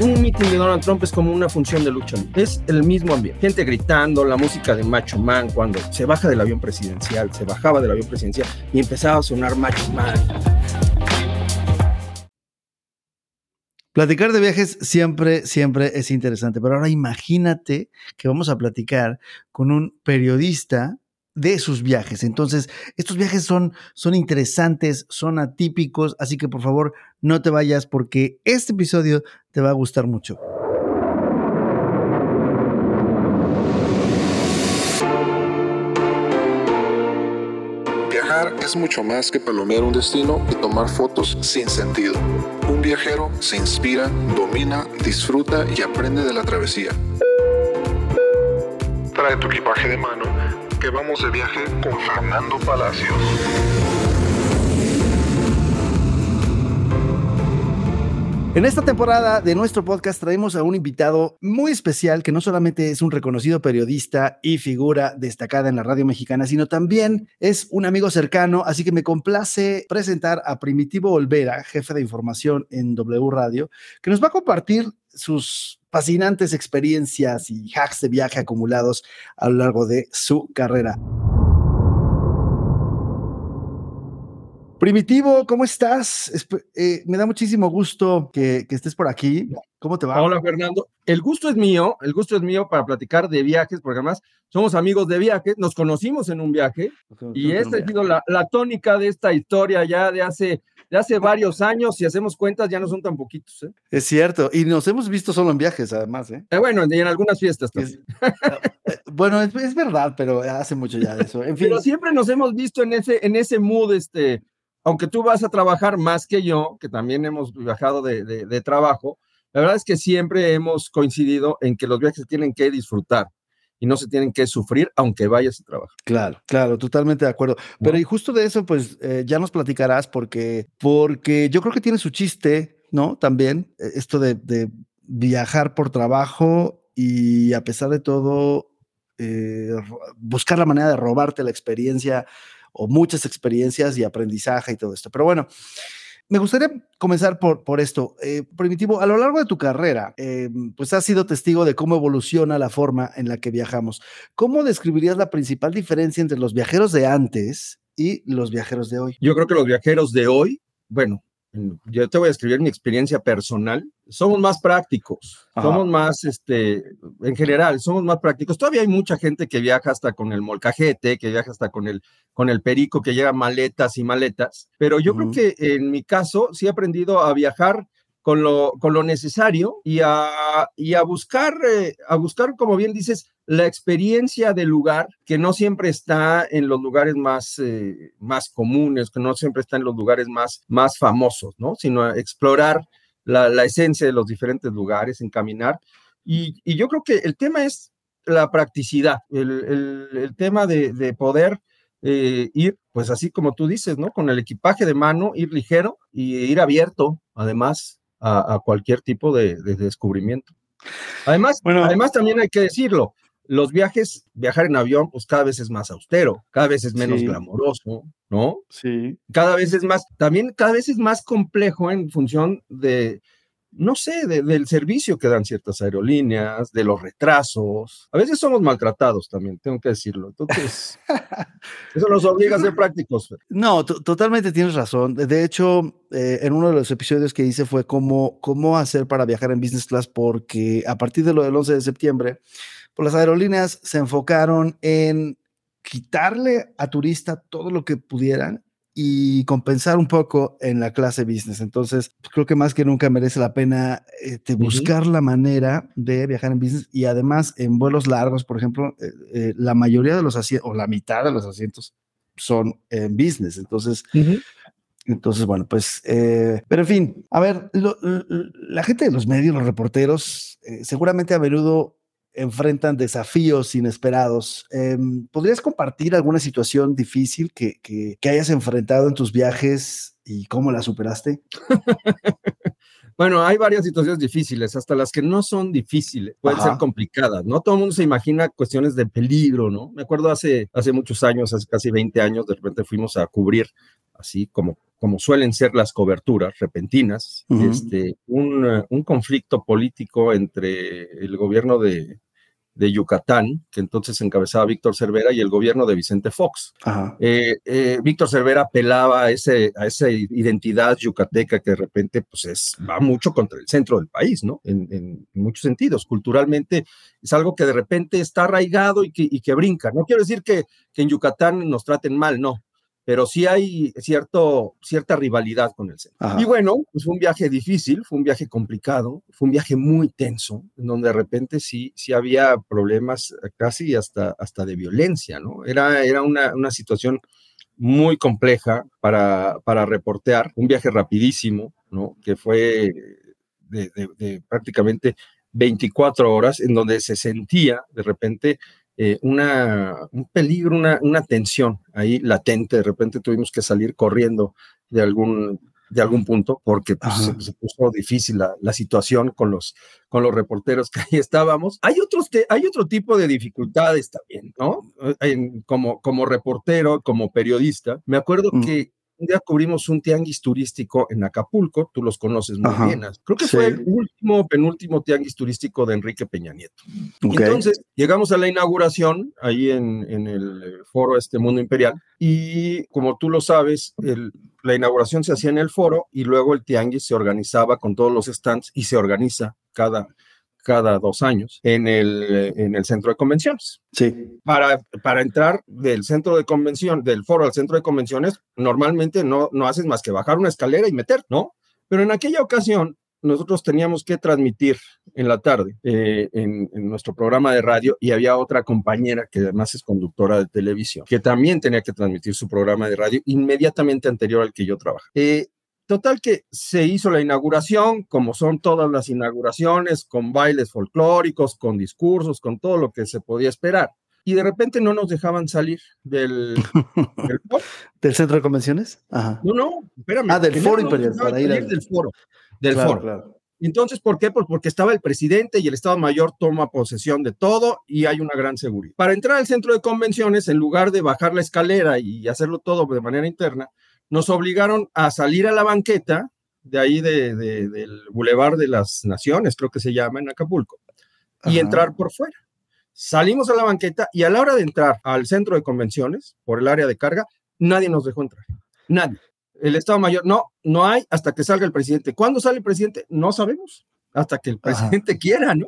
Un meeting de Donald Trump es como una función de lucha. Es el mismo ambiente. Gente gritando, la música de Macho Man cuando se baja del avión presidencial, se bajaba del avión presidencial y empezaba a sonar Macho Man. Platicar de viajes siempre, siempre es interesante, pero ahora imagínate que vamos a platicar con un periodista de sus viajes. Entonces, estos viajes son, son interesantes, son atípicos, así que por favor no te vayas porque este episodio te va a gustar mucho. Viajar es mucho más que palomear un destino y tomar fotos sin sentido. Un viajero se inspira, domina, disfruta y aprende de la travesía. Trae tu equipaje de mano que vamos de viaje con Fernando Palacios. En esta temporada de nuestro podcast traemos a un invitado muy especial que no solamente es un reconocido periodista y figura destacada en la radio mexicana, sino también es un amigo cercano, así que me complace presentar a Primitivo Olvera, jefe de información en W Radio, que nos va a compartir sus fascinantes experiencias y hacks de viaje acumulados a lo largo de su carrera. Primitivo, ¿cómo estás? Eh, me da muchísimo gusto que, estés por aquí. ¿Cómo te va? Hola, Fernando. El gusto es mío, el gusto es mío para platicar de viajes, porque además somos amigos de viajes, nos conocimos en un viaje y esta ha sido la, la, tónica de esta historia ya de hace de hace varios años, si hacemos cuentas, ya no son tan poquitos. ¿eh? Es cierto, y nos hemos visto solo en viajes, además. ¿eh? eh bueno, y en algunas fiestas también. Eh, bueno, es, verdad, pero hace mucho ya de eso. En fin. Pero siempre nos hemos visto en ese, en ese mood, este, aunque tú vas a trabajar más que yo, que también hemos viajado de, de trabajo, la verdad es que siempre hemos coincidido en que los viajes tienen que disfrutar y no se tienen que sufrir aunque vayas a trabajar. Claro, claro, totalmente de acuerdo. Pero y justo de eso, pues eh, ya nos platicarás porque, porque yo creo que tiene su chiste, ¿no? También eh, esto de, viajar por trabajo y a pesar de todo, eh, buscar la manera de robarte la experiencia o muchas experiencias y aprendizaje y todo esto. Pero bueno, me gustaría comenzar por, por esto. Eh, Primitivo, a lo largo de tu carrera, eh, pues has sido testigo de cómo evoluciona la forma en la que viajamos. ¿Cómo describirías la principal diferencia entre los viajeros de antes y los viajeros de hoy? Yo creo que los viajeros de hoy, bueno, yo te voy a escribir mi experiencia personal, somos más prácticos, somos más, este, en general, somos más prácticos. Todavía hay mucha gente que viaja hasta con el molcajete, que viaja hasta con el, con el perico, que llega maletas y maletas, pero yo creo que en mi caso sí he aprendido a viajar con lo, con lo necesario y a, y a buscar, eh, a buscar, como bien dices, la experiencia del lugar, que no siempre está en los lugares más, eh, más comunes, que no siempre está en los lugares más, más famosos, ¿no? Sino explorar la, la esencia de los diferentes lugares, encaminar. Y, y, yo creo que el tema es la practicidad, el, el, tema de, de poder eh, ir, pues así como tú dices, ¿no? Con el equipaje de mano, ir ligero y ir abierto, además, a, a cualquier tipo de, de descubrimiento. Además, bueno, además también hay que decirlo, los viajes, viajar en avión, pues cada vez es más austero, cada vez es menos glamoroso, ¿no? Sí. Cada vez es más, también cada vez es más complejo en función de, no sé, del servicio que dan ciertas aerolíneas, de los retrasos. A veces somos maltratados también, tengo que decirlo. Entonces, eso nos obliga a ser prácticos. No, totalmente tienes razón. De hecho, eh, en uno de los episodios que hice fue cómo, cómo hacer para viajar en business class, porque a partir de lo del 11 de septiembre, pues las aerolíneas se enfocaron en quitarle a turista todo lo que pudieran y compensar un poco en la clase business. Entonces, pues, creo que más que nunca merece la pena este, buscar la manera de viajar en business y además en vuelos largos, por ejemplo, eh, eh, la mayoría de los asientos o la mitad de los asientos son en business. Entonces, Entonces, bueno, pues, eh, pero en fin, a ver, la gente de los medios, los reporteros, seguramente a menudo enfrentan desafíos inesperados. Em, ¿Podrías compartir alguna situación difícil que, que, hayas enfrentado en tus viajes y cómo la superaste? Bueno, hay varias situaciones difíciles, hasta las que no son difíciles, pueden ser complicadas, ¿no? Todo el mundo se imagina cuestiones de peligro, ¿no? Me acuerdo hace, hace muchos años, hace casi 20 años, de repente fuimos a cubrir, así como, como suelen ser las coberturas repentinas, este, un, un conflicto político entre el gobierno de, de Yucatán, que entonces encabezaba Víctor Cervera, y el gobierno de Vicente Fox. Eh, eh, Víctor Cervera apelaba a, ese, a esa identidad yucateca que de repente pues es, va mucho contra el centro del país, ¿no? En, muchos sentidos. Culturalmente es algo que de repente está arraigado y que, y que brinca. No quiero decir que, que en Yucatán nos traten mal, no, pero sí hay cierto, cierta rivalidad con el centro. Y bueno, pues fue un viaje difícil, fue un viaje complicado, fue un viaje muy tenso, en donde de repente sí, sí había problemas casi hasta, hasta de violencia, ¿no? Era, era una, una situación muy compleja para, para reportear, un viaje rapidísimo, ¿no? Que fue de, de prácticamente 24 horas, en donde se sentía de repente eh, una, un peligro, una, una tensión ahí latente. De repente tuvimos que salir corriendo de algún, de algún punto porque pues, se, puso difícil la, la, situación con los, con los reporteros que ahí estábamos. Hay, otros hay otro tipo de dificultades también, ¿no? como, como reportero, como periodista. Me acuerdo mm. que un día cubrimos un tianguis turístico en Acapulco, tú los conoces muy bien. Creo que fue el último, penúltimo tianguis turístico de Enrique Peña Nieto. Entonces, llegamos a la inauguración ahí en, en, el foro este Mundo Imperial y como tú lo sabes, el, la inauguración se hacía en el foro y luego el tianguis se organizaba con todos los stands y se organiza cada, cada dos años en el, en el centro de convenciones. Sí. Para, para entrar del centro de convención, del foro al centro de convenciones, normalmente no, no haces más que bajar una escalera y meter, ¿no? Pero en aquella ocasión nosotros teníamos que transmitir en la tarde eh, en, nuestro programa de radio y había otra compañera que además es conductora de televisión que también tenía que transmitir su programa de radio inmediatamente anterior al que yo trabajé. Eh, Total que se hizo la inauguración, como son todas las inauguraciones, con bailes folclóricos, con discursos, con todo lo que se podía esperar. Y de repente no nos dejaban salir del, del, centro de convenciones. Ajá. No, no, espérame. Ah, del foro imperial, para ir del foro. Del foro. Entonces, ¿por qué? Pues porque estaba el presidente y el Estado Mayor toma posesión de todo y hay una gran seguridad. Para entrar al centro de convenciones, en lugar de bajar la escalera y hacerlo todo de manera interna, nos obligaron a salir a la banqueta de ahí de, del Boulevard de las Naciones, creo que se llama en Acapulco, y entrar por fuera. Salimos a la banqueta y a la hora de entrar al centro de convenciones, por el área de carga, nadie nos dejó entrar. Nadie. El Estado Mayor, no, no hay hasta que salga el presidente. ¿Cuándo sale el presidente? No sabemos. Hasta que el presidente quiera, ¿no?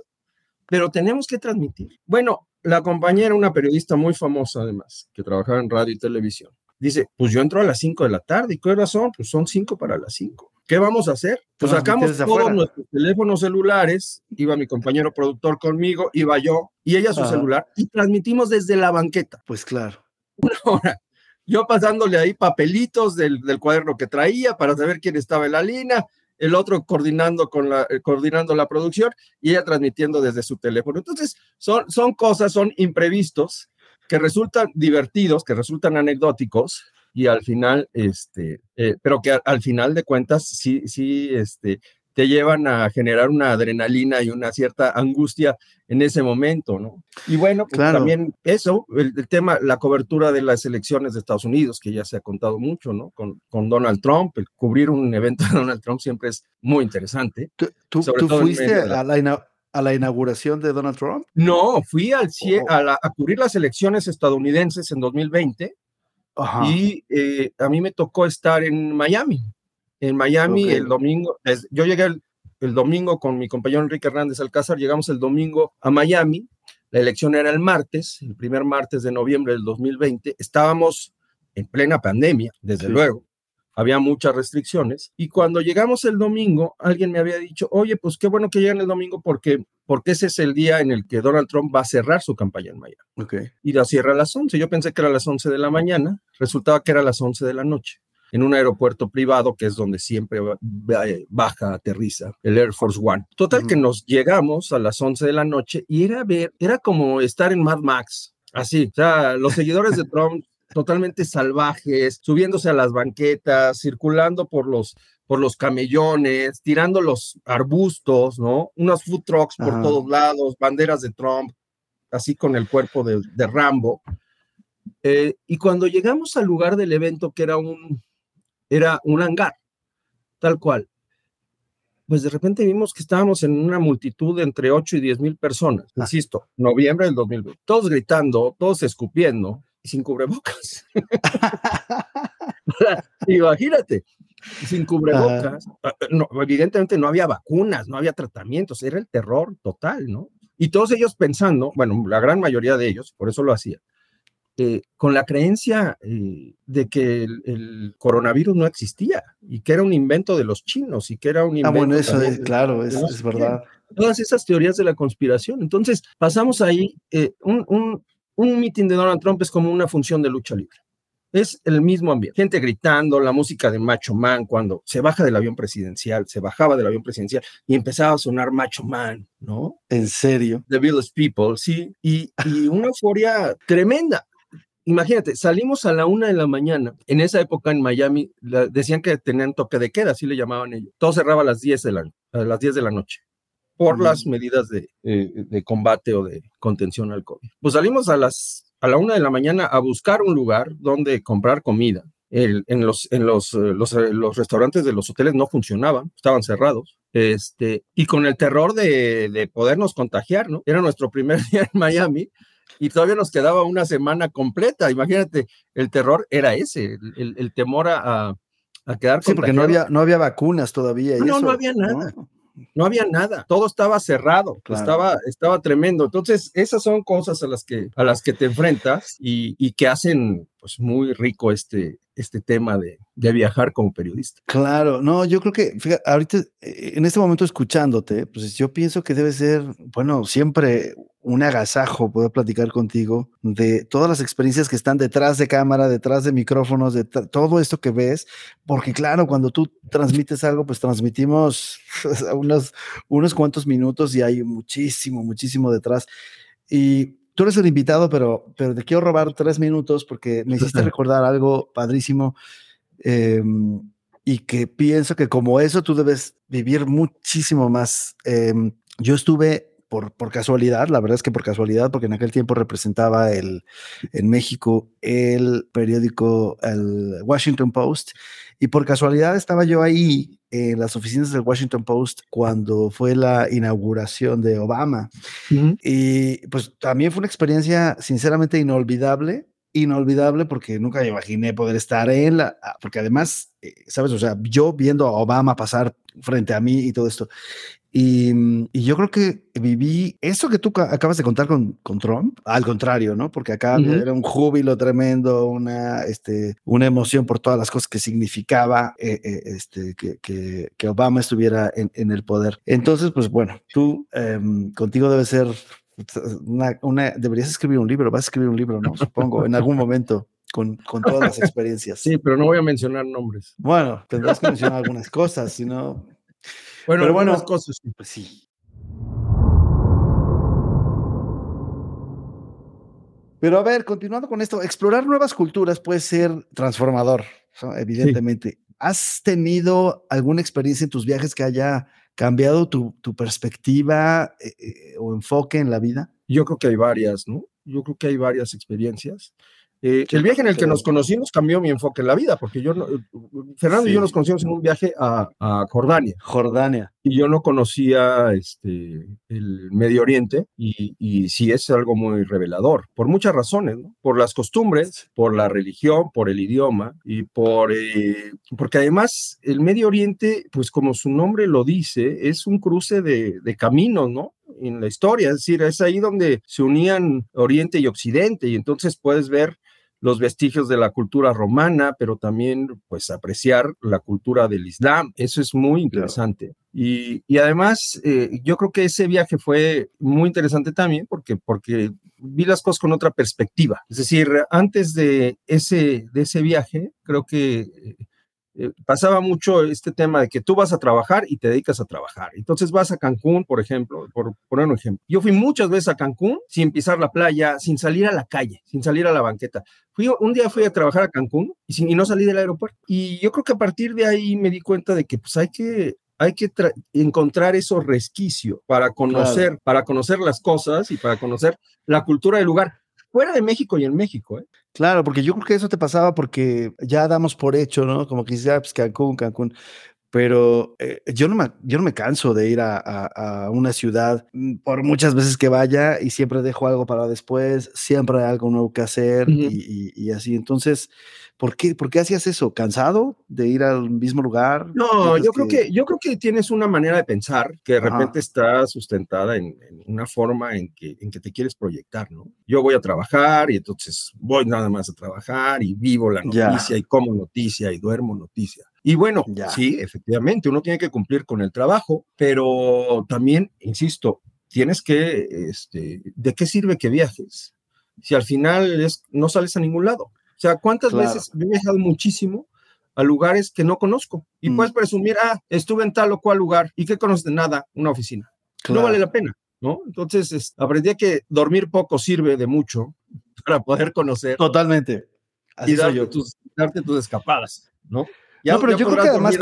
Pero tenemos que transmitir. Bueno, la compañera, una periodista muy famosa además, que trabajaba en radio y televisión, Dice, pues yo entro a las 5 de la tarde. ¿Y qué hora son? Pues son 5 para las 5. ¿Qué vamos a hacer? Pues sacamos todos nuestros teléfonos celulares, iba mi compañero productor conmigo, iba yo y ella su celular y transmitimos desde la banqueta. Pues claro. Una hora. Yo pasándole ahí papelitos del, del, cuaderno que traía para saber quién estaba en la línea, el otro coordinando, con la, eh, coordinando la producción y ella transmitiendo desde su teléfono. Entonces, son, son cosas, son imprevistos que resultan divertidos, que resultan anecdóticos y al final, este, eh, pero que al, final de cuentas sí, sí, este, te llevan a generar una adrenalina y una cierta angustia en ese momento, ¿no? Y bueno, pues también eso, el, tema, la cobertura de las elecciones de Estados Unidos, que ya se ha contado mucho, ¿no? Con, con Donald Trump, el cubrir un evento de Donald Trump siempre es muy interesante. ¿Tú, fuiste a la, a la inauguración de Donald Trump? No, fui al oh. a, a, cubrir las elecciones estadounidenses en 2020 y eh, a mí me tocó estar en Miami. En Miami el domingo, yo llegué el, domingo con mi compañero Enrique Hernández Alcázar, llegamos el domingo a Miami, la elección era el martes, el primer martes de noviembre del 2020, estábamos en plena pandemia, desde luego, había muchas restricciones. Y cuando llegamos el domingo, alguien me había dicho, oye, pues qué bueno que llegan el domingo porque, porque ese es el día en el que Donald Trump va a cerrar su campaña en Miami. Okay. Y la cierra a las 11. Yo pensé que era a las 11 de la mañana, resultaba que era a las 11 de la noche en un aeropuerto privado que es donde siempre baja, aterriza el Air Force One. Total que nos llegamos a las 11 de la noche y era ver, era como estar en Mad Max. Así, o sea, los seguidores de Trump totalmente salvajes, subiéndose a las banquetas, circulando por los, por los camellones, tirando los arbustos, ¿no? Unas food trucks por todos lados, banderas de Trump, así con el cuerpo de, Rambo. Eh, y cuando llegamos al lugar del evento, que era un, era un hangar, tal cual, pues de repente vimos que estábamos en una multitud de entre 8 y 10 mil personas, ah. insisto, noviembre del 2020, todos gritando, todos escupiendo sin cubrebocas. Imagínate, sin cubrebocas. Ah, no, evidentemente no había vacunas, no había tratamientos, era el terror total, ¿no? Y todos ellos pensando, bueno, la gran mayoría de ellos, por eso lo hacía, eh, con la creencia eh, de que el, coronavirus no existía y que era un invento de los chinos y que era un invento. Ah, bueno, eso es, claro, es, verdad. Todas esas teorías de la conspiración. Entonces, pasamos ahí, eh, un, un, un mitin de Donald Trump es como una función de lucha libre. Es el mismo ambiente. Gente gritando, la música de Macho Man cuando se baja del avión presidencial, se bajaba del avión presidencial y empezaba a sonar Macho Man, ¿no? En serio. The Village People, sí. Y, y una euforia tremenda imagínate, salimos a la una de la mañana. En esa época en Miami decían que tenían toque de queda, así le llamaban ellos. Todo cerraba a las 10 de la, a las 10 de la noche por las medidas de, eh, de, combate o de contención al COVID. Pues salimos a las a la una de la mañana a buscar un lugar donde comprar comida. en los, en los, eh, los, eh, los, restaurantes de los hoteles no funcionaban, estaban cerrados. Este, y con el terror de, de podernos contagiar, ¿no? Era nuestro primer día en Miami y todavía nos quedaba una semana completa. Imagínate, el terror era ese, el, temor a, a, quedar Sí, porque no había, no había vacunas todavía. no, no había nada. ¿no? Había nada, todo estaba cerrado, estaba, estaba tremendo. Entonces, esas son cosas a las que, a las que te enfrentas y, y que hacen pues muy rico este, este tema de, de, viajar como periodista. Claro, no, yo creo que, fíjate, ahorita, eh, en este momento escuchándote, pues yo pienso que debe ser, bueno, siempre un agasajo poder platicar contigo de todas las experiencias que están detrás de cámara, detrás de micrófonos, de todo esto que ves, porque claro, cuando tú transmites algo, pues transmitimos unos, unos cuantos minutos y hay muchísimo, muchísimo detrás. Y tú eres el invitado, pero, pero te quiero robar tres minutos porque me hiciste recordar algo padrísimo em, y que pienso que como eso tú debes vivir muchísimo más. Em, yo estuve por, por, casualidad, la verdad es que por casualidad, porque en aquel tiempo representaba el, en México el periódico, el Washington Post, y por casualidad estaba yo ahí en las oficinas del Washington Post cuando fue la inauguración de Obama. Y pues también fue una experiencia sinceramente inolvidable, inolvidable porque nunca me imaginé poder estar en la, porque además, eh, sabes, o sea, yo viendo a Obama pasar frente a mí y todo esto, Mm, y, yo creo que viví eso que tú acabas de contar con, con Trump, al contrario, ¿no? Porque acá era un júbilo tremendo, una, este, una emoción por todas las cosas que significaba eh, eh, este, que, que, Obama estuviera en, en, el poder. Entonces, pues bueno, tú em, contigo debe ser una, una, deberías escribir un libro, vas a escribir un libro, ¿no? Supongo, en algún momento. Con, con, todas las experiencias. Sí, pero no voy a mencionar nombres. Bueno, tendrás que mencionar algunas cosas, si no, bueno, Pero bueno, cosas, pues sí. Pero a ver, continuando con esto, explorar nuevas culturas puede ser transformador, evidentemente. ¿Has tenido alguna experiencia en tus viajes que haya cambiado tu, perspectiva eh, eh, o enfoque en la vida? Yo creo que hay varias, ¿no? Yo creo que hay varias experiencias. Eh, el viaje en el que nos conocimos cambió mi enfoque en la vida, porque yo, Fernando y yo nos conocimos en un viaje a, Jordania. Jordania. Y yo no conocía este, el Medio Oriente y, y sí es algo muy revelador, por muchas razones, ¿no? por las costumbres, por la religión, por el idioma y por, eh, porque además el Medio Oriente, pues como su nombre lo dice, es un cruce de, de caminos, ¿no? en la historia, es decir, es ahí donde se unían Oriente y Occidente y entonces puedes ver los vestigios de la cultura romana, pero también pues apreciar la cultura del Islam. Eso es muy interesante. Y, y, además, eh, yo creo que ese viaje fue muy interesante también porque, porque vi las cosas con otra perspectiva. Es decir, antes de ese, de ese viaje, creo que eh, pasaba mucho este tema de que tú vas a trabajar y te dedicas a trabajar. Entonces vas a Cancún, por ejemplo, por poner un ejemplo. Yo fui muchas veces a Cancún sin pisar la playa, sin salir a la calle, sin salir a la banqueta. Fui, un día fui a trabajar a Cancún y, sin, y no salí del aeropuerto. Y yo creo que a partir de ahí me di cuenta de que pues hay que hay que encontrar esos resquicios para conocer, para conocer las cosas y para conocer la cultura del lugar fuera de México y en México. ¿eh? Claro, porque yo creo que eso te pasaba porque ya damos por hecho, ¿no? Como que ya, ah, pues Cancún, Cancún. Pero eh, yo, no me, yo no me canso de ir a, a, una ciudad mm, por muchas veces que vaya y siempre dejo algo para después, siempre hay algo nuevo que hacer y, y, así. Entonces, ¿Por qué, ¿Por qué hacías eso? ¿Cansado de ir al mismo lugar? No, yo creo que... yo creo que tienes una manera de pensar que de repente está sustentada en, una forma en que, en que te quieres proyectar, ¿no? Yo voy a trabajar y entonces voy nada más a trabajar y vivo la noticia y como noticia y duermo noticia. Y bueno, sí, efectivamente, uno tiene que cumplir con el trabajo, pero también, insisto, tienes que, este, ¿de qué sirve que viajes? Si al final es, no sales a ningún lado. O sea, ¿cuántas veces he viajado muchísimo a lugares que no conozco? Y mm. puedes presumir, ah, estuve en tal o cual lugar. ¿Y qué conoces de nada? Una oficina. No vale la pena, ¿no? Entonces, aprendí que dormir poco sirve de mucho para poder conocer. Totalmente. y darte tus escapadas, ¿no? No, pero yo creo que además,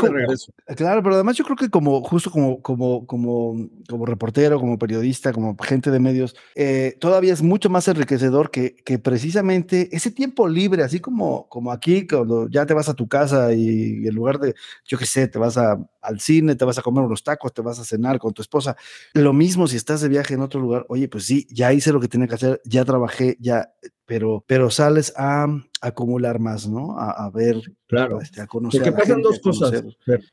claro, pero además yo creo que como justo como, como, como, como reportero, como periodista, como gente de medios, eh, todavía es mucho más enriquecedor que, que precisamente ese tiempo libre, así como, como aquí, cuando ya te vas a tu casa y, en lugar de, yo qué sé, te vas a, al cine, te vas a comer unos tacos, te vas a cenar con tu esposa. Lo mismo si estás de viaje en otro lugar, oye, pues sí, ya hice lo que tenía que hacer, ya trabajé, ya, pero, pero sales a, acumular más, ¿no? A, ver, claro. Este, a conocer. Porque pasan dos cosas.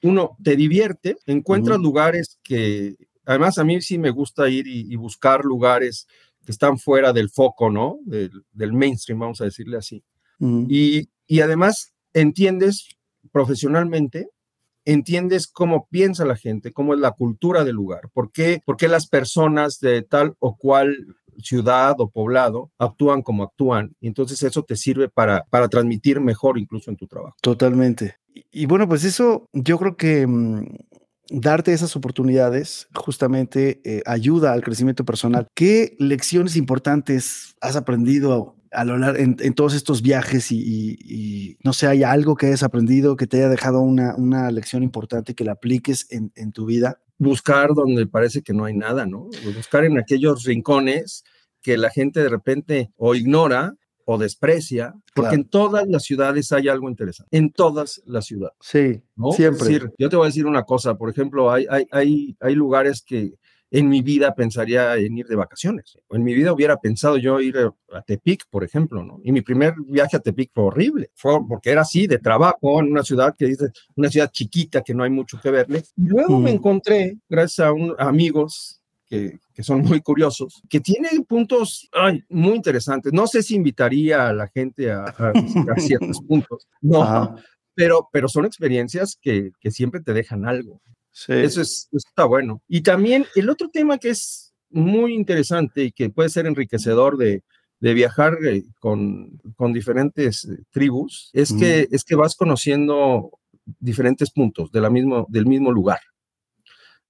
Uno, te divierte, encuentras lugares que, además a mí sí me gusta ir y, buscar lugares que están fuera del foco, ¿no? Del, mainstream, vamos a decirle así. y, y además entiendes profesionalmente entiendes cómo piensa la gente, cómo es la cultura del lugar, por qué, por qué las personas de tal o cual ciudad o poblado actúan como actúan. Y entonces eso te sirve para, para transmitir mejor incluso en tu trabajo. Totalmente. Y, bueno, pues eso yo creo que mm, darte esas oportunidades justamente eh, ayuda al crecimiento personal. ¿Qué lecciones importantes has aprendido a lo largo en, todos estos viajes y, no sé, hay algo que hayas aprendido que te haya dejado una, una lección importante que la apliques en, en tu vida? buscar donde parece que no hay nada, ¿no? Buscar en aquellos rincones que la gente de repente o ignora o desprecia, porque en todas las ciudades hay algo interesante, en todas las ciudades. Sí, siempre. yo te voy a decir una cosa, por ejemplo, hay, hay, hay, hay lugares que en mi vida pensaría en ir de vacaciones. En mi vida hubiera pensado yo ir a Tepic, por ejemplo, ¿no? Y mi primer viaje a Tepic fue horrible, fue porque era así, de trabajo, en una ciudad que dice, una ciudad chiquita que no hay mucho que verle. Y luego me encontré, gracias a, un, amigos que, que, son muy curiosos, que tienen puntos ay, muy interesantes. No sé si invitaría a la gente a, a ciertos puntos, no, pero, pero son experiencias que, que siempre te dejan algo. Eso, es, está bueno. Y también el otro tema que es muy interesante y que puede ser enriquecedor de, de viajar eh, con, con, diferentes eh, tribus es, que, es que vas conociendo diferentes puntos de la mismo, del mismo lugar.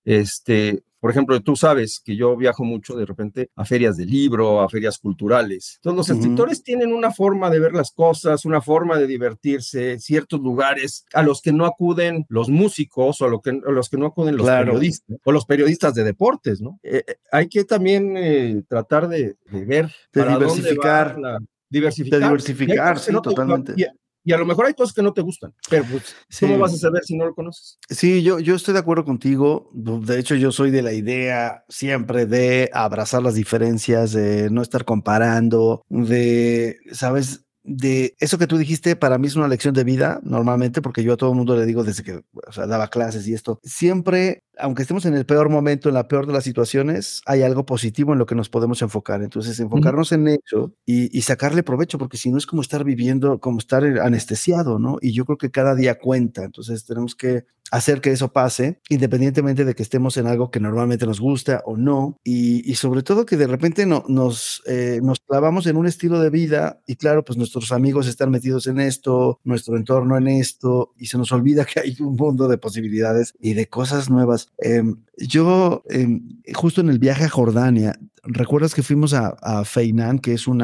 Este, por ejemplo, tú sabes que yo viajo mucho de repente a ferias de libro, a ferias culturales. Entonces, los escritores tienen una forma de ver las cosas, una forma de divertirse, ciertos lugares a los que no acuden los músicos o a, que, los que no acuden los periodistas o los periodistas de deportes, ¿no? Eh, eh, hay que también eh, tratar de, ver de diversificar. la, diversificar. De diversificar, sí, totalmente y a lo mejor hay cosas que no te gustan, pero pues, ¿cómo vas a saber si no lo conoces? Sí, yo, yo estoy de acuerdo contigo. De hecho, yo soy de la idea siempre de abrazar las diferencias, de no estar comparando, de, ¿sabes? De eso que tú dijiste, para mí es una lección de vida normalmente, porque yo a todo el mundo le digo desde que o sea, daba clases y esto, siempre, aunque estemos en el peor momento, en la peor de las situaciones, hay algo positivo en lo que nos podemos enfocar. Entonces, enfocarnos en eso y, y, sacarle provecho, porque si no es como estar viviendo, como estar anestesiado, ¿no? Y yo creo que cada día cuenta. Entonces, tenemos que hacer que eso pase, independientemente de que estemos en algo que normalmente nos gusta o no, y, y sobre todo que de repente no, nos, eh, nos clavamos en un estilo de vida y claro, pues nuestro nuestros amigos están metidos en esto, nuestro entorno en esto, y se nos olvida que hay un mundo de posibilidades y de cosas nuevas. Em, yo, em, justo en el viaje a Jordania, ¿recuerdas que fuimos a, a Feinan, que es un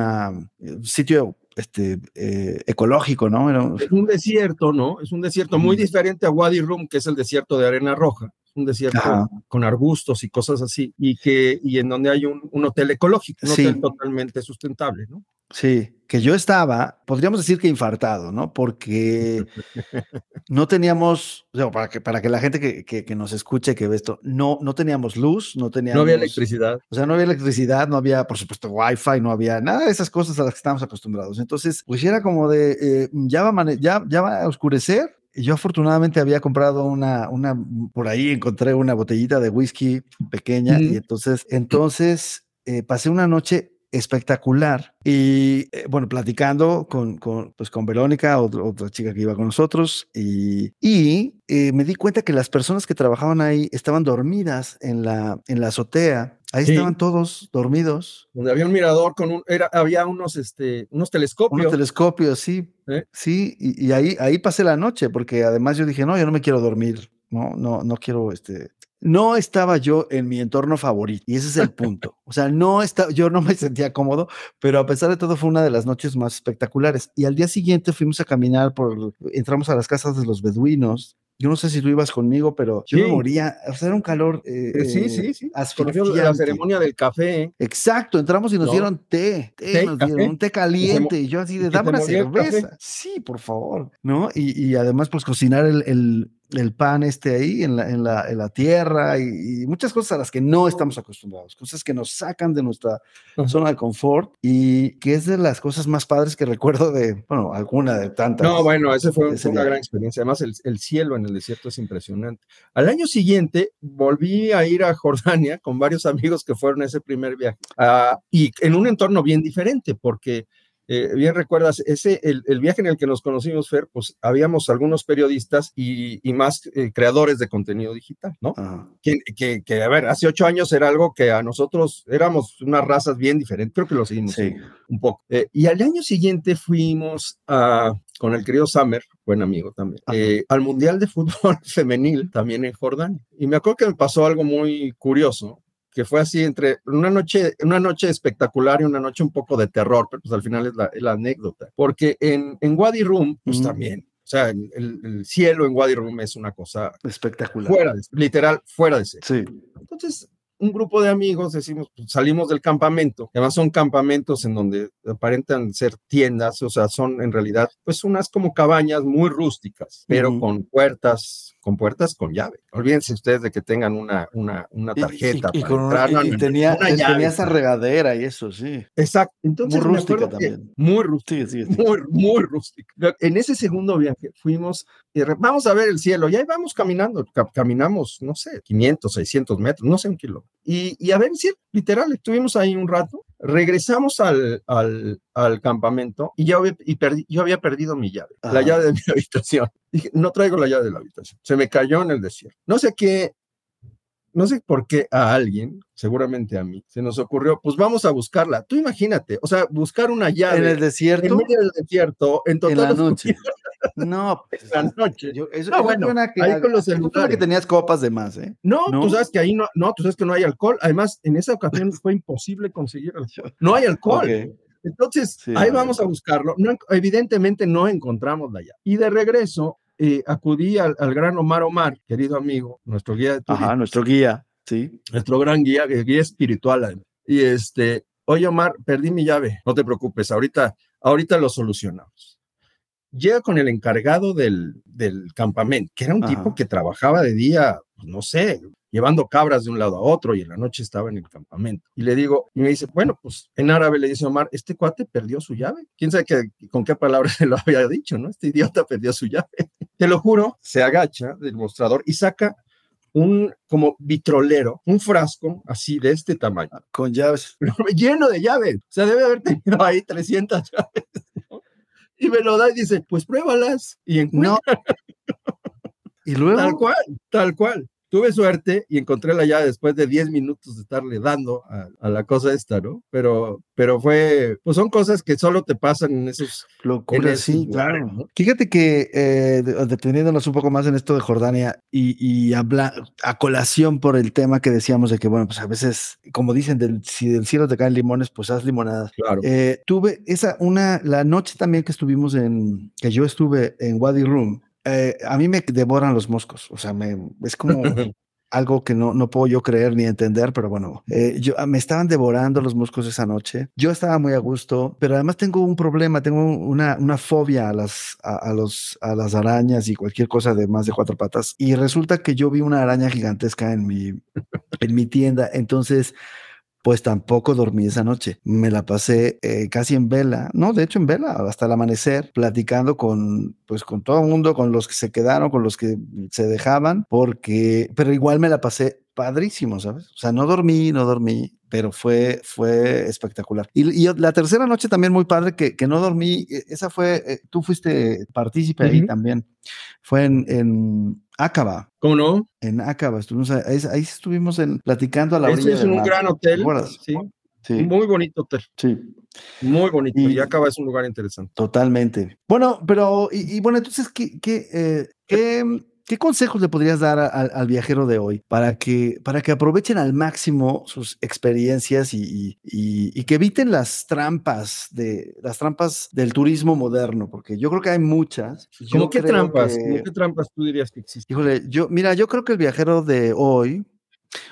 sitio este, eh, ecológico, ¿no? Es un desierto, ¿no? Es un desierto muy diferente a Wadi Rum, que es el desierto de arena roja. Un desierto con arbustos y cosas así, y, que, y en donde hay un, hotel ecológico, un hotel totalmente sustentable, ¿no? Sí, que yo estaba, podríamos decir que infartado, ¿no? Porque no teníamos, o sea, para que, para que la gente que, que, nos escuche, que ve esto, no, no teníamos luz, no teníamos... No había electricidad. O sea, no había electricidad, no había, por supuesto, wifi, no había nada de esas cosas a las que estamos acostumbrados. Entonces, pues era como de, eh, ya, va ya, ya va a oscurecer, yo afortunadamente había comprado una, una, por ahí encontré una botellita de whisky pequeña y entonces, entonces eh, pasé una noche espectacular. Y eh, bueno, platicando con, con, pues con Verónica, otra, otra, chica que iba con nosotros, y, y eh, me di cuenta que las personas que trabajaban ahí estaban dormidas en la, en la azotea. Ahí estaban todos dormidos. Donde había un mirador con un, era, había unos, este, unos telescopios. Unos telescopios, sí. Sí, y, y, ahí, ahí pasé la noche, porque además yo dije, no, yo no me quiero dormir, no, no, no quiero, este, no estaba yo en mi entorno favorito y ese es el punto. O sea, no estaba, yo no me sentía cómodo, pero a pesar de todo fue una de las noches más espectaculares. Y al día siguiente fuimos a caminar por, entramos a las casas de los beduinos. Yo no sé si tú ibas conmigo, pero yo me moría. O sea, era un calor. Eh, sí, sí, sí. La ceremonia del café. Exacto. Entramos y nos dieron té. té, nos dieron un té caliente. Y, yo así de, dame una cerveza. Sí, por favor. ¿No? Y, y además, pues cocinar el, el el pan este ahí en la, en la, en la tierra y, muchas cosas a las que no estamos acostumbrados, cosas que nos sacan de nuestra zona de confort y que es de las cosas más padres que recuerdo de, bueno, alguna de tantas. No, bueno, ese fue, una gran experiencia. Además, el, el, cielo en el desierto es impresionante. Al año siguiente volví a ir a Jordania con varios amigos que fueron a ese primer viaje uh, y en un entorno bien diferente porque eh, bien recuerdas, ese, el, viaje en el que nos conocimos, Fer, pues habíamos algunos periodistas y, más eh, creadores de contenido digital, ¿no? Que, que, a ver, hace ocho años era algo que a nosotros éramos unas razas bien diferentes, creo que lo seguimos un poco. Eh, y al año siguiente fuimos a, con el querido Summer, buen amigo también, al Mundial de Fútbol Femenil, también en Jordania. Y me acuerdo que me pasó algo muy curioso, que fue así entre una noche, una noche espectacular y una noche un poco de terror, pero pues al final es la, anécdota. Porque en, en Wadi Rum, pues también, o sea, el, cielo en Wadi Rum es una cosa espectacular. Fuera, literal, fuera de ser. Sí. Entonces, un grupo de amigos decimos, pues, salimos del campamento. Además son campamentos en donde aparentan ser tiendas, o sea, son en realidad pues unas como cabañas muy rústicas, pero con puertas con puertas con llave. Olvídense ustedes de que tengan una, una, una tarjeta. Y, y, tenía, tenía, esa regadera y eso, sí. Exacto. Entonces, muy rústica también. Muy rústica. Sí, sí, muy, muy rústica. En ese segundo viaje fuimos, y vamos a ver el cielo, y ahí vamos caminando, caminamos, no sé, 500, 600 metros, no sé un kilo. Y, y a ver, sí, literal, estuvimos ahí un rato Regresamos al, al, al campamento y, ya había, y perdí, yo había perdido mi llave, la llave de mi habitación. Dije, no traigo la llave de la habitación. Se me cayó en el desierto. No sé qué, no sé por qué a alguien, seguramente a mí, se nos ocurrió, pues vamos a buscarla. Tú imagínate, o sea, buscar una llave. En el desierto. En medio del desierto, en total. En la noche. No, en la noche. eso, no, bueno, que, ahí con los celulares. que tenías copas de más, ¿eh? No, tú sabes que ahí no, no, tú sabes que no hay alcohol. Además, en esa ocasión fue imposible conseguir alcohol. No hay alcohol. Entonces, ahí vamos a buscarlo. No, evidentemente no encontramos la llave. Y de regreso, eh, acudí al, gran Omar Omar, querido amigo, nuestro guía de Ajá, nuestro guía, sí. Nuestro gran guía, guía espiritual. Y este, oye Omar, perdí mi llave. No te preocupes, ahorita, ahorita lo solucionamos llega con el encargado del, del campamento, que era un tipo que trabajaba de día, pues, no sé, llevando cabras de un lado a otro y en la noche estaba en el campamento. Y le digo, y me dice, bueno, pues en árabe le dice Omar, este cuate perdió su llave. ¿Quién sabe con qué palabras se lo había dicho, no? Este idiota perdió su llave. Te lo juro, se agacha del mostrador y saca un como vitrolero, un frasco así de este tamaño. Con llaves. Lleno de llaves. O sea, debe haber tenido ahí 300 llaves y me lo da y dice, pues pruébalas y encuentra. Y luego. Tal cual, tal cual. Tuve suerte y encontré la llave después de 10 minutos de estarle dando a, la cosa esta, ¿no? Pero, pero fue, pues son cosas que solo te pasan en esos... Locuras, sí, claro. Fíjate que eh, deteniéndonos un poco más en esto de Jordania y, y habla, a colación por el tema que decíamos de que, bueno, pues a veces, como dicen, del, si del cielo te caen limones, pues haz limonadas. Claro. Eh, tuve esa, una, la noche también que estuvimos en, que yo estuve en Wadi Room, eh, a mí me devoran los moscos, o sea, me, es como algo que no, no puedo yo creer ni entender, pero bueno, eh, yo, me estaban devorando los moscos esa noche. Yo estaba muy a gusto, pero además tengo un problema, tengo una, una fobia a las, a, los, a las arañas y cualquier cosa de más de cuatro patas. Y resulta que yo vi una araña gigantesca en mi, en mi tienda, entonces pues tampoco dormí esa noche. Me la pasé eh, casi en vela, no, de hecho en vela, hasta el amanecer, platicando con, pues con todo el mundo, con los que se quedaron, con los que se dejaban, porque, pero igual me la pasé padrísimo, ¿sabes? O sea, no dormí, no dormí, pero fue, fue espectacular. Y, la tercera noche también muy padre, que, que no dormí, e, esa fue, eh, tú fuiste partícipe ahí también, fue en, en Acaba. ¿Cómo no? En Acaba, estuvimos ahí, estuvimos en, platicando a la orilla. es un gran hotel. Sí. Sí. Muy bonito hotel. Sí. Muy bonito. Y, Acaba es un lugar interesante. Totalmente. Bueno, pero, y, bueno, entonces, ¿qué, qué, eh, qué ¿Qué consejos le podrías dar al viajero de hoy para que, para que aprovechen al máximo sus experiencias y, que eviten las trampas de las trampas del turismo moderno? Porque yo creo que hay muchas. ¿Cómo qué trampas? ¿Cómo qué trampas tú dirías que existen? Híjole, yo, mira, yo creo que el viajero de hoy,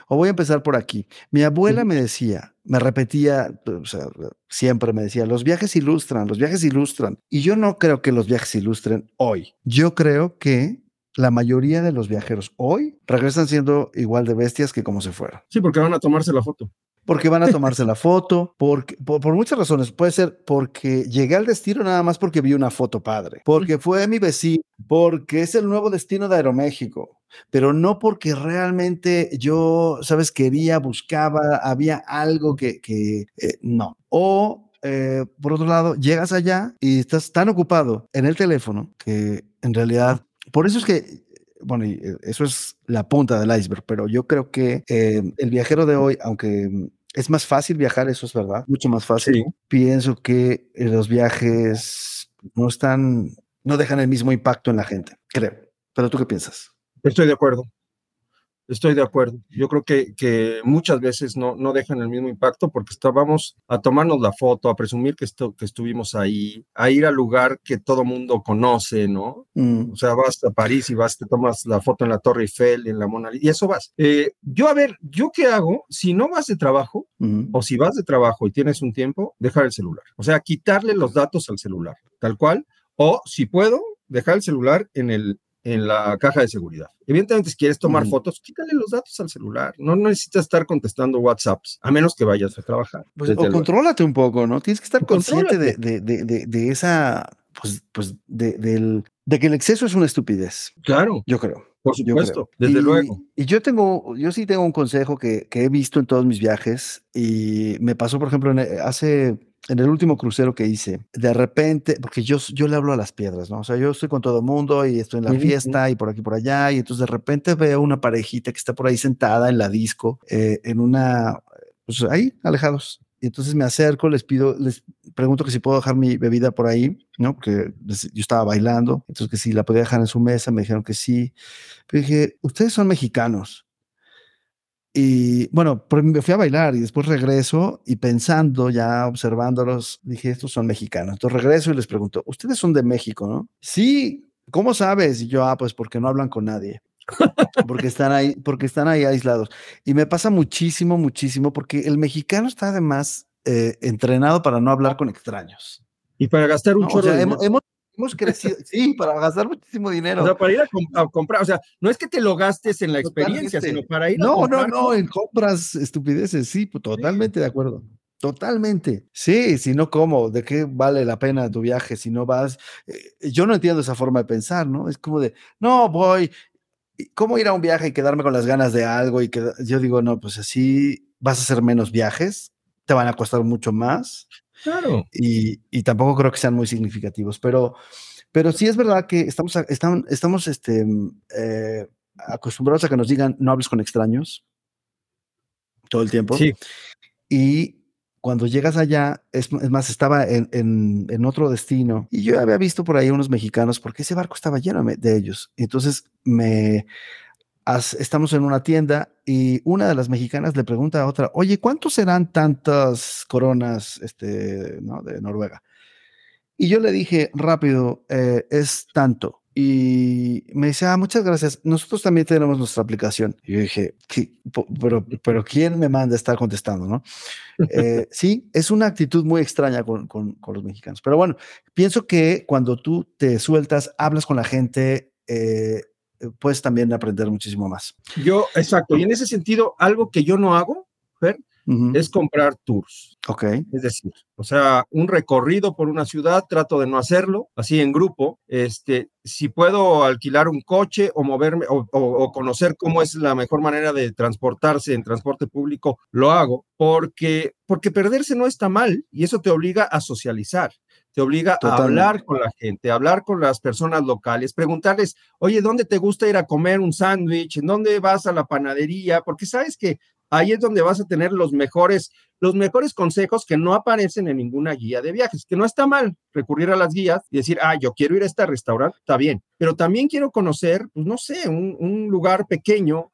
o voy a empezar por aquí. Mi abuela me decía, me repetía, o sea, siempre me decía, los viajes ilustran, los viajes ilustran. Y yo no creo que los viajes ilustren hoy. Yo creo que la mayoría de los viajeros hoy regresan siendo igual de bestias que como se fueron. Sí, porque van a tomarse la foto. Porque van a tomarse la foto, porque, por, muchas razones. Puede ser porque llegué al destino nada más porque vi una foto padre, porque fue mi vecino, porque es el nuevo destino de Aeroméxico, pero no porque realmente yo, sabes, quería, buscaba, había algo que, que eh, no. O eh, por otro lado, llegas allá y estás tan ocupado en el teléfono que en realidad por eso es que, bueno, eh, eso es la punta del iceberg, pero yo creo que eh, el viajero de hoy, aunque es más fácil viajar, eso es verdad, mucho más fácil, pienso que eh, los viajes no están, no dejan el mismo impacto en la gente, creo. Pero tú qué piensas? Estoy de acuerdo. Estoy de acuerdo. Yo creo que, que muchas veces no, no dejan el mismo impacto porque estábamos a tomarnos la foto, a presumir que, esto, que estuvimos ahí, a ir al lugar que todo mundo conoce, ¿no? Mm. O sea, vas a París y vas, te tomas la foto en la Torre Eiffel, en la Mona Lisa, y eso vas. Eh, yo, a ver, ¿yo qué hago? Si no vas de trabajo, o si vas de trabajo y tienes un tiempo, dejar el celular. O sea, quitarle los datos al celular, tal cual. O si puedo, dejar el celular en el, en la caja de seguridad. Evidentemente, si quieres tomar fotos, quítale los datos al celular. No necesitas estar contestando WhatsApps, a menos que vayas a trabajar. Pues, o contrólate un poco, ¿no? Tienes que estar consciente de, de, de, esa, pues, pues del, de que el exceso es una estupidez. Claro. Yo creo. Por supuesto, desde luego. Y yo tengo, yo sí tengo un consejo que, que, he visto en todos mis viajes y me pasó, por ejemplo, hace en el último crucero que hice, de repente, porque yo, yo le hablo a las piedras, ¿no? O sea, yo estoy con todo el mundo y estoy en la fiesta y por aquí por allá, y entonces de repente veo una parejita que está por ahí sentada en la disco, eh, en una, pues ahí, alejados. Y entonces me acerco, les pido, les pregunto que si puedo dejar mi bebida por ahí, ¿no? Porque yo estaba bailando, entonces que si la podía dejar en su mesa, me dijeron que sí. Pero dije, ustedes son mexicanos. Y bueno, me fui a bailar y después regreso y pensando, ya observándolos, dije, estos son mexicanos. Entonces regreso y les pregunto, ustedes son de México, ¿no? Sí, ¿cómo sabes? Y yo, ah, pues porque no hablan con nadie. porque están ahí, porque están ahí aislados. Y me pasa muchísimo, muchísimo, porque el mexicano está además eh, entrenado para no hablar con extraños. Y para gastar un chorro hemos, hemos crecido, sí, para gastar muchísimo dinero. O sea, para ir a, comprar, o sea, no es que te lo gastes en la experiencia, sino para ir no, a comprar. No, no, no, en compras estupideces, sí, pues, totalmente de acuerdo. Totalmente. Sí, si no, ¿cómo? ¿De qué vale la pena tu viaje si no vas? Eh, yo no entiendo esa forma de pensar, ¿no? Es como de, no, voy, ¿cómo ir a un viaje y quedarme con las ganas de algo? Y que yo digo, no, pues así vas a hacer menos viajes, te van a costar mucho más Claro. Y, y, tampoco creo que sean muy significativos, pero, pero sí es verdad que estamos, estamos, estamos este, mm, eh, acostumbrados a que nos digan no hables con extraños todo el tiempo. Sí. Y cuando llegas allá, es, más, estaba en, otro destino y yo había visto por ahí unos mexicanos porque ese barco estaba lleno de ellos. Entonces me estamos en una tienda y una de las mexicanas le pregunta a otra, oye, ¿cuántos serán tantas coronas este, ¿no? de Noruega? Y yo le dije rápido, eh, es tanto. Y me dice, ah, muchas gracias. Nosotros también tenemos nuestra aplicación. Y yo dije, pero, pero ¿quién me manda a estar contestando? ¿no? Eh, sí, es una actitud muy extraña con, con, los mexicanos. Pero bueno, pienso que cuando tú te sueltas, hablas con la gente, eh, puedes también aprender muchísimo más. Yo, exacto. Y en ese sentido, algo que yo no hago, Fer, es comprar tours. Ok. Es decir, o sea, un recorrido por una ciudad, trato de no hacerlo, así en grupo. Este, si puedo alquilar un coche o moverme o, conocer cómo es la mejor manera de transportarse en transporte público, lo hago porque, porque perderse no está mal y eso te obliga a socializar te obliga a hablar con la gente, a hablar con las personas locales, preguntarles, oye, ¿dónde te gusta ir a comer un sándwich? ¿En dónde vas a la panadería? Porque sabes que ahí es donde vas a tener los mejores, los mejores consejos que no aparecen en ninguna guía de viajes, que no está mal recurrir a las guías y decir, ah, yo quiero ir a este restaurante, está bien, pero también quiero conocer, pues no sé, un, un lugar pequeño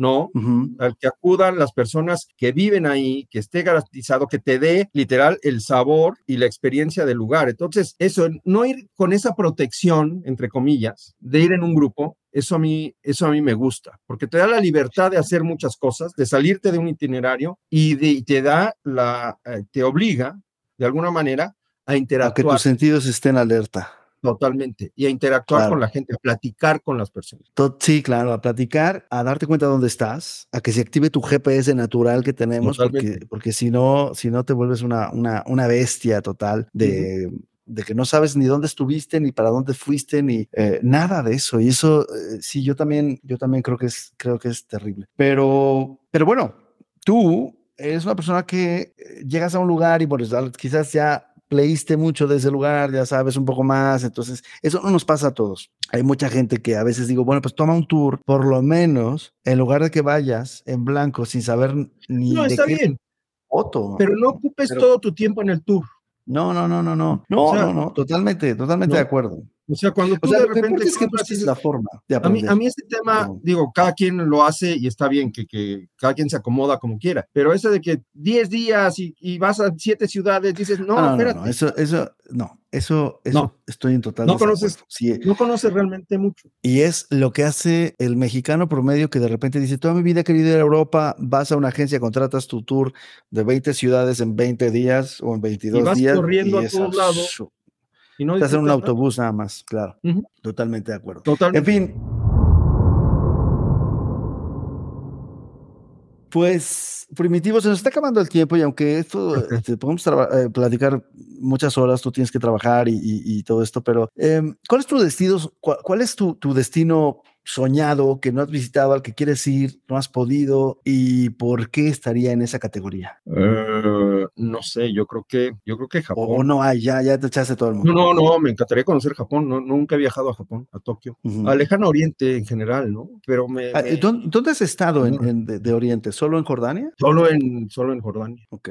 ¿no? Al que acudan las personas que viven ahí, que esté garantizado, que te dé literal el sabor y la experiencia del lugar. Entonces, eso, no ir con esa protección, entre comillas, de ir en un grupo, eso a mí, eso a mí me gusta, porque te da la libertad de hacer muchas cosas, de salirte de un itinerario y, te da la, eh, te obliga, de alguna manera, a interactuar. A que tus sentidos estén alerta. Totalmente. Y a interactuar con la gente, a platicar con las personas. Sí, claro, a platicar, a darte cuenta de dónde estás, a que se active tu GPS natural que tenemos, porque, porque, si no, si no te vuelves una, una, una bestia total de, de, que no sabes ni dónde estuviste, ni para dónde fuiste, ni eh, nada de eso. Y eso, eh, sí, yo también, yo también creo que es, creo que es terrible. Pero, pero bueno, tú eres una persona que eh, llegas a un lugar y por eso quizás ya leíste mucho de ese lugar, ya sabes un poco más, entonces eso no nos pasa a todos. Hay mucha gente que a veces digo, bueno, pues toma un tour, por lo menos, en lugar de que vayas en blanco sin saber ni no, está bien. foto. Pero no ocupes todo tu tiempo en el tour. No, no, no, no, no. No, no, no, totalmente, totalmente de acuerdo. O sea, cuando tú de repente es que es la forma de a mí, a mí este tema, digo, cada quien lo hace y está bien que, que, cada quien se acomoda como quiera, pero eso de que 10 días y, y, vas a siete ciudades, dices, no, no espérate. No, eso, eso, no, eso, eso estoy en total no conoces, no conoces realmente mucho. Y es lo que hace el mexicano promedio que de repente dice, toda mi vida he querido ir a Europa, vas a una agencia, contratas tu tour de 20 ciudades en 20 días o en 22 y vas días. corriendo a todos lados y no Estás en un autobús nada más, claro. Totalmente de acuerdo. Totalmente. En fin. Pues, Primitivo, se nos está acabando el tiempo y aunque esto este, podemos eh, platicar muchas horas, tú tienes que trabajar y, todo esto, pero em, ¿cuál es tu destino? ¿Cuál, es tu, tu, destino soñado, que no has visitado, al que quieres ir, no has podido y por qué estaría en esa categoría? Eh, no sé, yo creo que yo creo que Japón. O, no hay, ya, ya te echaste todo el mundo. No, no, no, me encantaría conocer Japón, no, nunca he viajado a Japón, a Tokio, a Lejano Oriente en general, ¿no? Pero me, ah, ¿Dónde, has estado en, de, Oriente? ¿Solo en Jordania? Solo en, solo en Jordania. Ok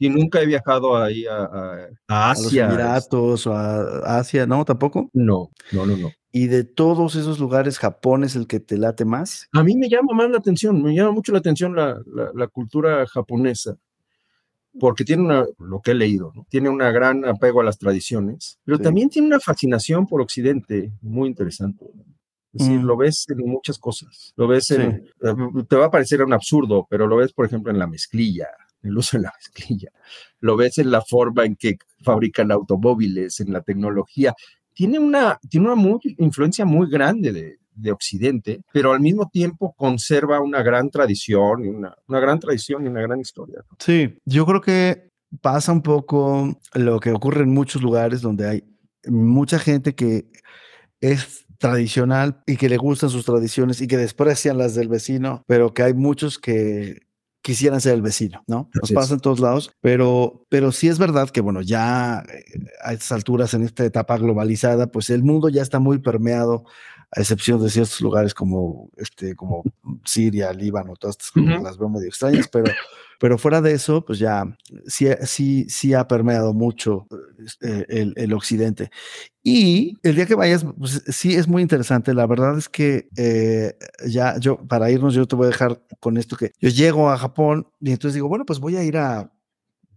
y nunca he viajado ahí a, a, Asia. A los Emiratos o a Asia, ¿no? ¿Tampoco? No, no, no, no. ¿Y de todos esos lugares, Japón es el que te late más? A mí me llama más la atención, me llama mucho la atención la, la, cultura japonesa, porque tiene una, lo que he leído, ¿no? tiene un gran apego a las tradiciones, pero también tiene una fascinación por Occidente muy interesante. Es decir, mm. lo ves en muchas cosas. Lo ves en, eh, te va a parecer un absurdo, pero lo ves, por ejemplo, en la mezclilla, el uso de la mezclilla. Lo ves en la forma en que fabrican automóviles, en la tecnología. Tiene una, tiene una influencia muy grande de, de, Occidente, pero al mismo tiempo conserva una gran tradición, una, una gran tradición y una gran historia. Sí, yo creo que pasa un poco lo que ocurre en muchos lugares donde hay mucha gente que es tradicional y que le gustan sus tradiciones y que desprecian las del vecino, pero que hay muchos que quisieran ser el vecino, ¿no? Nos pasa en todos lados, pero, pero sí es verdad que, bueno, ya eh, a estas alturas, en esta etapa globalizada, pues el mundo ya está muy permeado, a excepción de ciertos lugares como, este, como Siria, Líbano, todas estas cosas las veo medio extrañas, pero, pero fuera de eso, pues ya sí, sí, sí ha permeado mucho eh, el, el, occidente. Y el día que vayas, pues sí es muy interesante. La verdad es que eh, ya yo, para irnos, yo te voy a dejar con esto que yo llego a Japón y entonces digo, bueno, pues voy a ir a,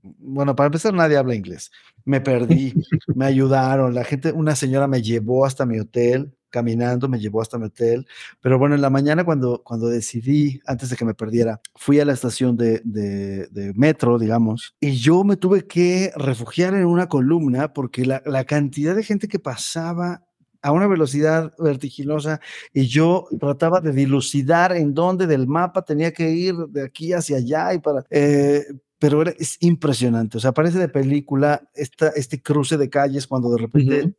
bueno, para empezar, nadie habla inglés. Me perdí, me ayudaron, la gente, una señora me llevó hasta mi hotel, caminando, me llevó hasta mi hotel. Pero bueno, en la mañana cuando, cuando decidí, antes de que me perdiera, fui a la estación de, de, metro, digamos, y yo me tuve que refugiar en una columna porque la, la cantidad de gente que pasaba a una velocidad vertiginosa y yo trataba de dilucidar en dónde del mapa tenía que ir de aquí hacia allá y para... Eh, pero es impresionante, o sea, parece de película esta, este cruce de calles cuando de repente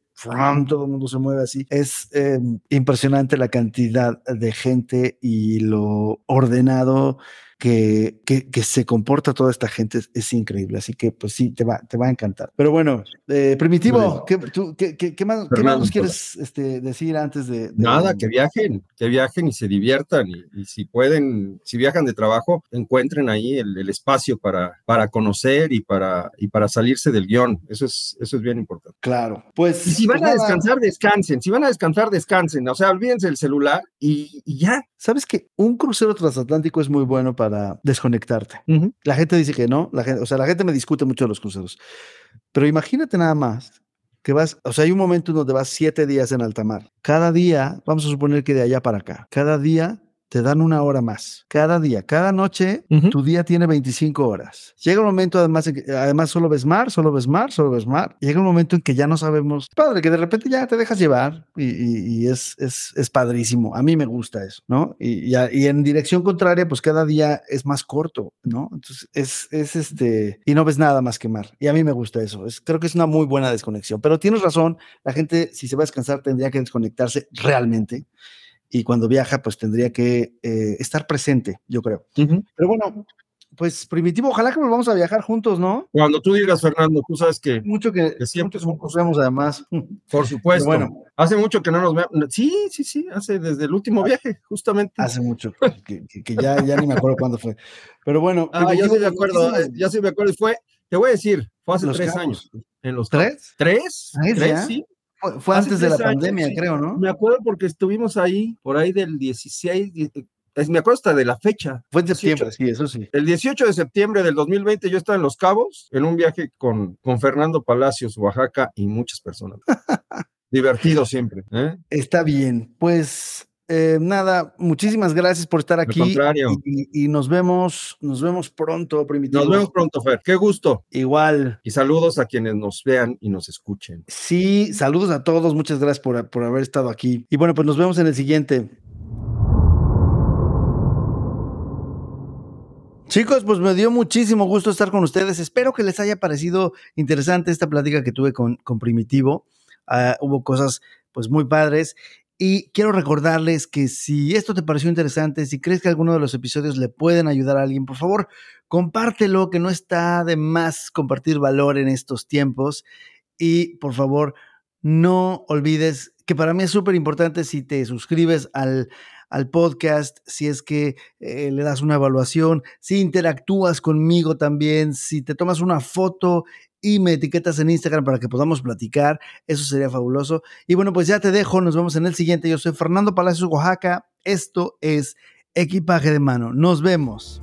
todo el mundo se mueve así. Es em, impresionante la cantidad de gente y lo ordenado que, que, se comporta toda esta gente es, increíble. Así que, pues sí, te va, te va a encantar. Pero bueno, eh, Primitivo, ¿qué, qué, más, nos quieres este, decir antes de, Nada, que viajen, que viajen y se diviertan. Y, si pueden, si viajan de trabajo, encuentren ahí el, espacio para, para conocer y para, y para salirse del guion. Eso es, eso es bien importante. Claro. Pues. Y si van pues a descansar, descansen. Si van a descansar, descansen. O sea, olvídense el celular y, y ya. ¿Sabes que un crucero transatlántico es muy bueno para desconectarte. La gente dice que no, la gente, o sea, la gente me discute mucho de los cruceros. Pero imagínate nada más que vas, o sea, hay un momento en donde vas siete días en alta mar. Cada día, vamos a suponer que de allá para acá, cada día te dan una hora más. Cada día, cada noche, tu día tiene 25 horas. Llega un momento, además, en que, además solo ves mar, solo ves mar, solo ves mar. Llega un momento en que ya no sabemos. Padre, que de repente ya te dejas llevar y, es, es, es, padrísimo. A mí me gusta eso, ¿no? Y, y, en dirección contraria, pues cada día es más corto, ¿no? Entonces es, es este. Y no ves nada más que mar. Y a mí me gusta eso. Es, creo que es una muy buena desconexión. Pero tienes razón, la gente, si se va a descansar, tendría que desconectarse realmente y cuando viaja, pues tendría que eh, estar presente, yo creo. Pero bueno, pues primitivo, ojalá que volvamos a viajar juntos, ¿no? Cuando tú digas, Fernando, tú sabes que, mucho que, siempre nos vemos además. Por supuesto. bueno, hace mucho que no nos vemos. Sí, sí, sí, hace desde el último viaje, justamente. Hace mucho, que, ya, ya ni me acuerdo cuándo fue. Pero bueno. Ah, ya sí me acuerdo, eh, ya sí me acuerdo. Fue, te voy a decir, fue hace tres años. ¿En los tres? ¿Tres? ¿Tres? Sí. Fue, antes de la pandemia, creo, ¿no? Me acuerdo porque estuvimos ahí, por ahí del 16, me acuerdo hasta de la fecha. Fue en septiembre, sí, eso sí. El 18 de septiembre del 2020 yo estaba en Los Cabos en un viaje con, con Fernando Palacios, Oaxaca y muchas personas. Divertido siempre. ¿eh? Está bien, pues eh, nada, muchísimas gracias por estar aquí. contrario. Y, nos vemos, nos vemos pronto, Primitivo. Nos vemos pronto, Fer. Qué gusto. Igual. Y saludos a quienes nos vean y nos escuchen. Sí, saludos a todos. Muchas gracias por, por haber estado aquí. Y bueno, pues nos vemos en el siguiente. Chicos, pues me dio muchísimo gusto estar con ustedes. Espero que les haya parecido interesante esta plática que tuve con, con Primitivo. Ah, hubo cosas pues muy padres y quiero recordarles que si esto te pareció interesante, si crees que alguno de los episodios le pueden ayudar a alguien, por favor, compártelo, que no está de más compartir valor en estos tiempos. Y por favor, no olvides que para mí es súper importante si te suscribes al, al podcast, si es que eh, le das una evaluación, si interactúas conmigo también, si te tomas una foto y me etiquetas en Instagram para que podamos platicar. Eso sería fabuloso. Y bueno, pues ya te dejo. Nos vemos en el siguiente. Yo soy Fernando Palacios, Oaxaca. Esto es Equipaje de Mano. Nos vemos.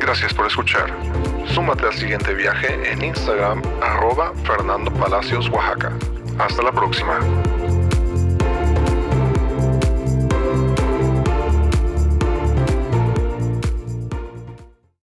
Gracias por escuchar. Súmate al siguiente viaje en Instagram, arroba Fernando Palacios, Oaxaca. Hasta la próxima.